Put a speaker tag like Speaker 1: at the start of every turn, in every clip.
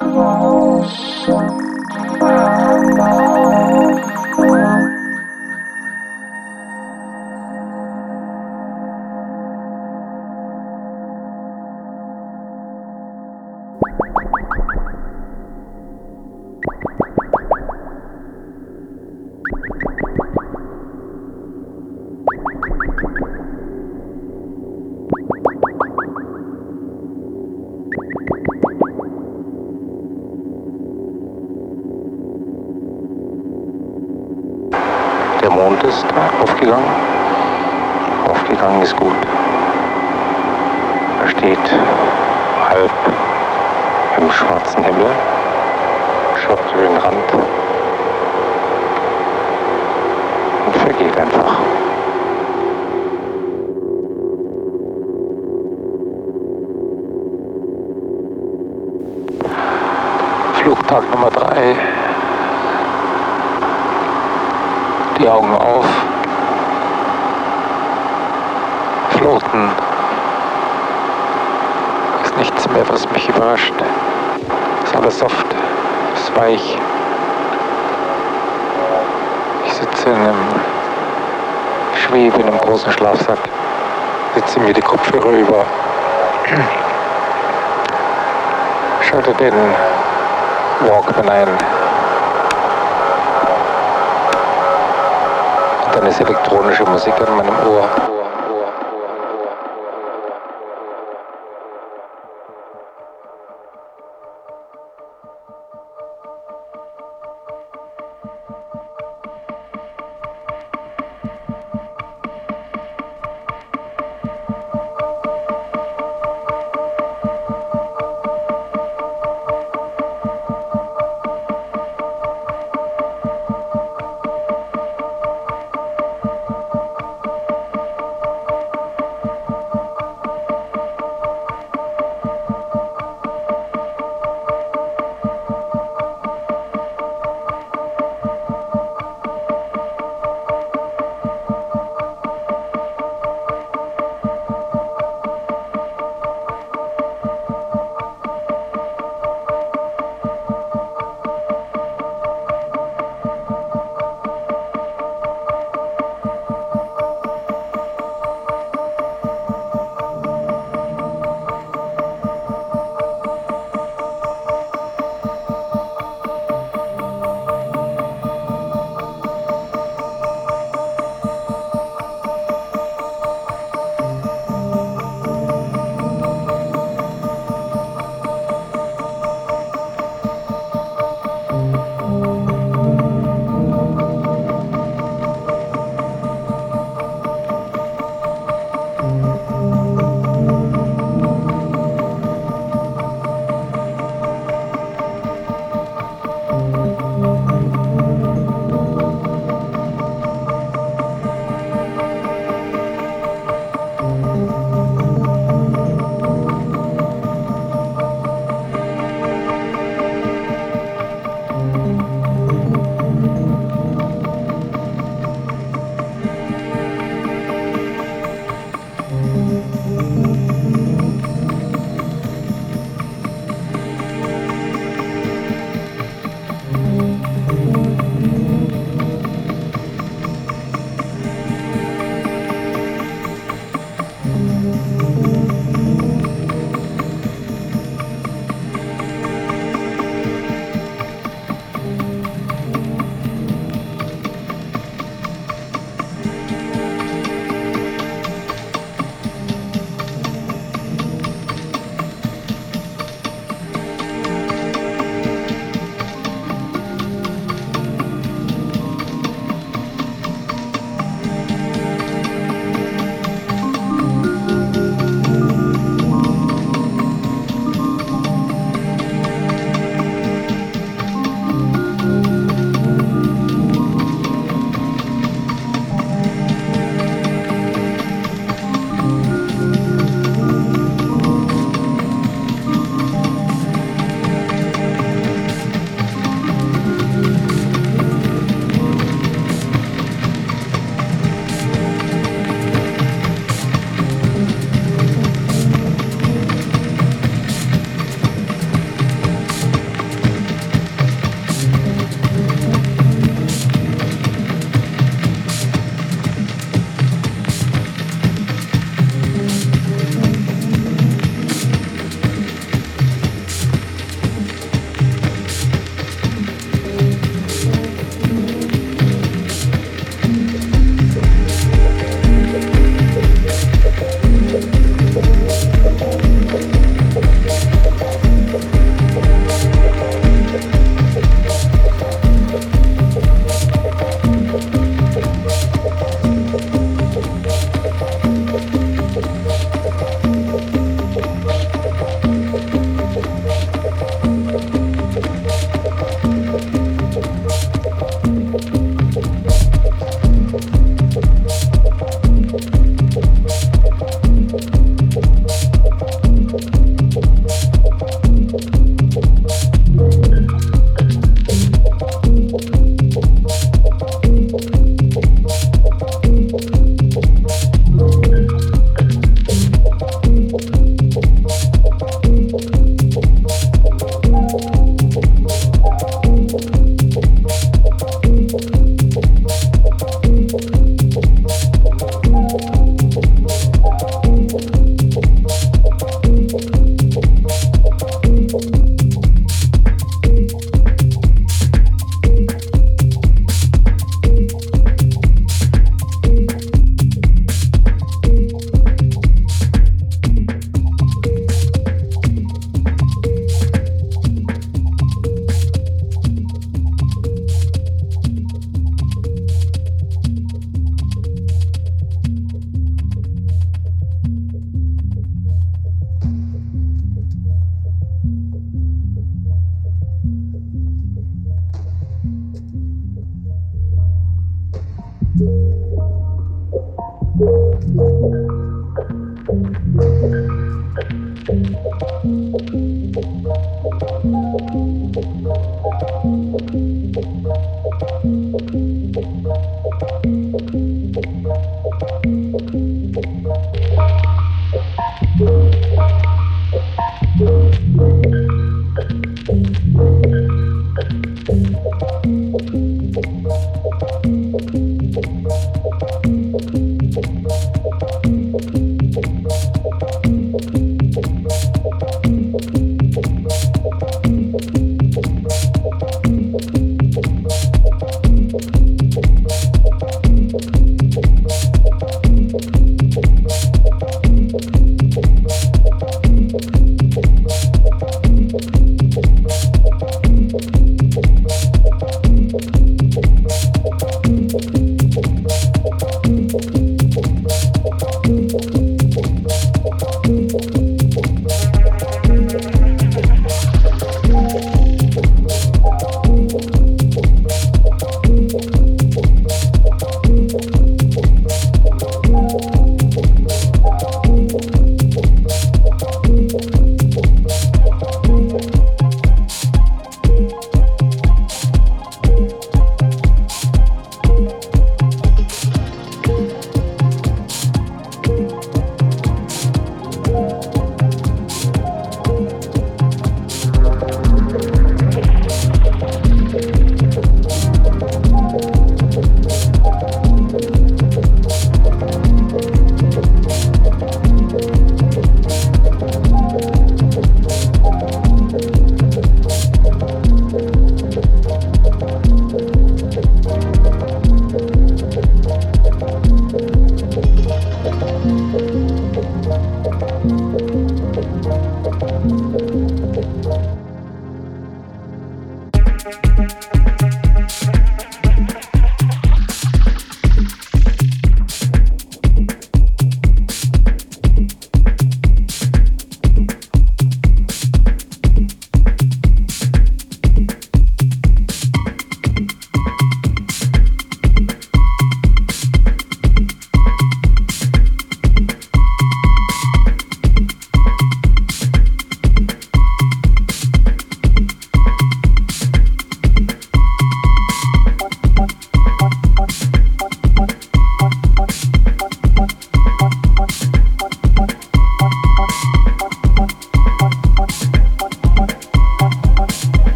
Speaker 1: 哦，是种。Elektronische Musik an meinem Ohr.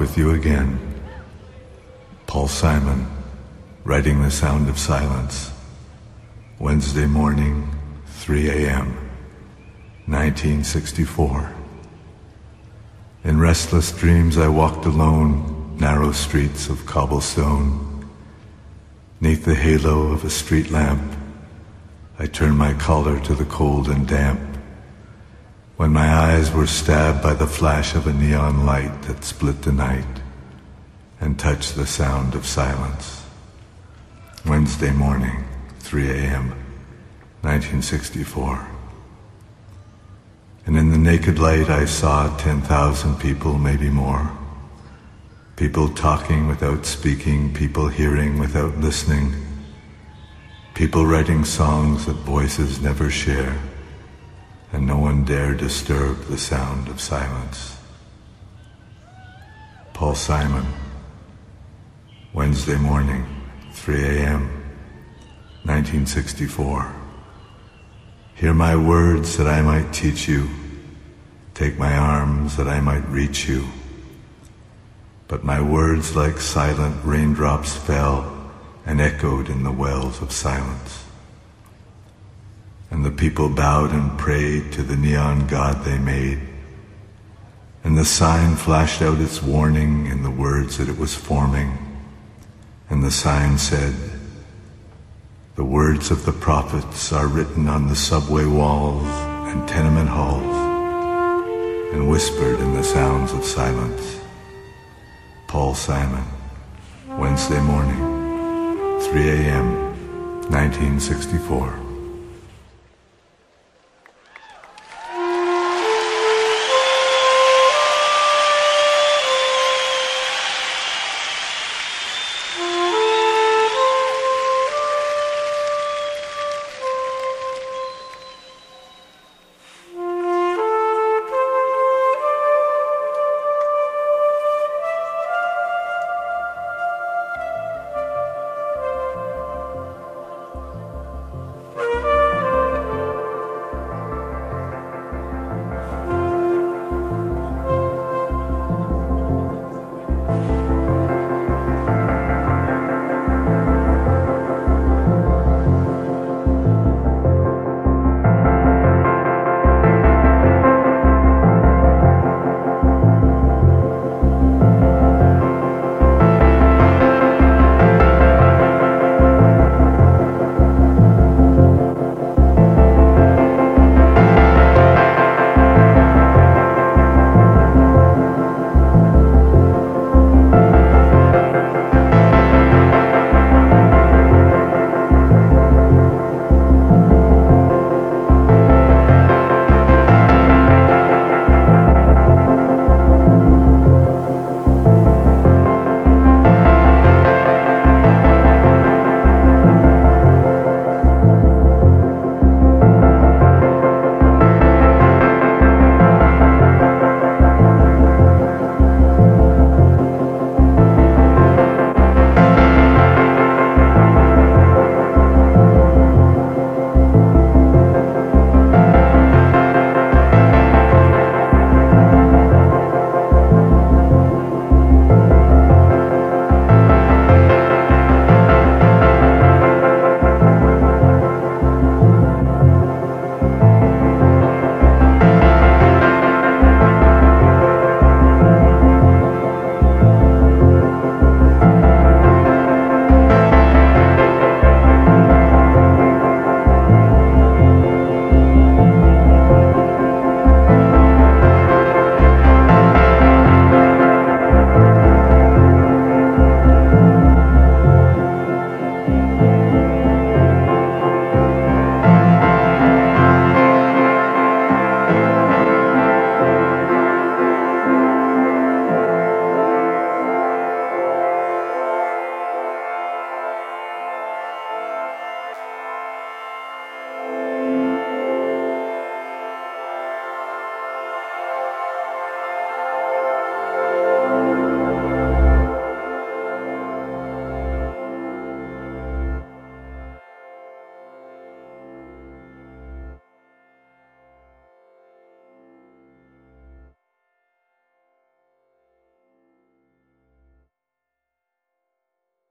Speaker 2: With you again. Paul Simon, writing the sound of silence. Wednesday morning, 3 a.m., 1964. In restless dreams, I walked alone, narrow streets of cobblestone. Neath the halo of a street lamp, I turned my collar to the cold and damp. When my eyes were stabbed by the flash of a neon light that split the night and touched the sound of silence. Wednesday morning, 3 a.m., 1964. And in the naked light I saw 10,000 people, maybe more. People talking without speaking, people hearing without listening, people writing songs that voices never share and no one dare disturb the sound of silence. Paul Simon, Wednesday morning, 3 a.m., 1964. Hear my words that I might teach you. Take my arms that I might reach you. But my words like silent raindrops fell and echoed in the wells of silence and the people bowed and prayed to the neon god they made. And the sign flashed out its warning in the words that it was forming. And the sign said, The words of the prophets are written on the subway walls and tenement halls and whispered in the sounds of silence. Paul Simon, Wednesday morning, 3 a.m., 1964.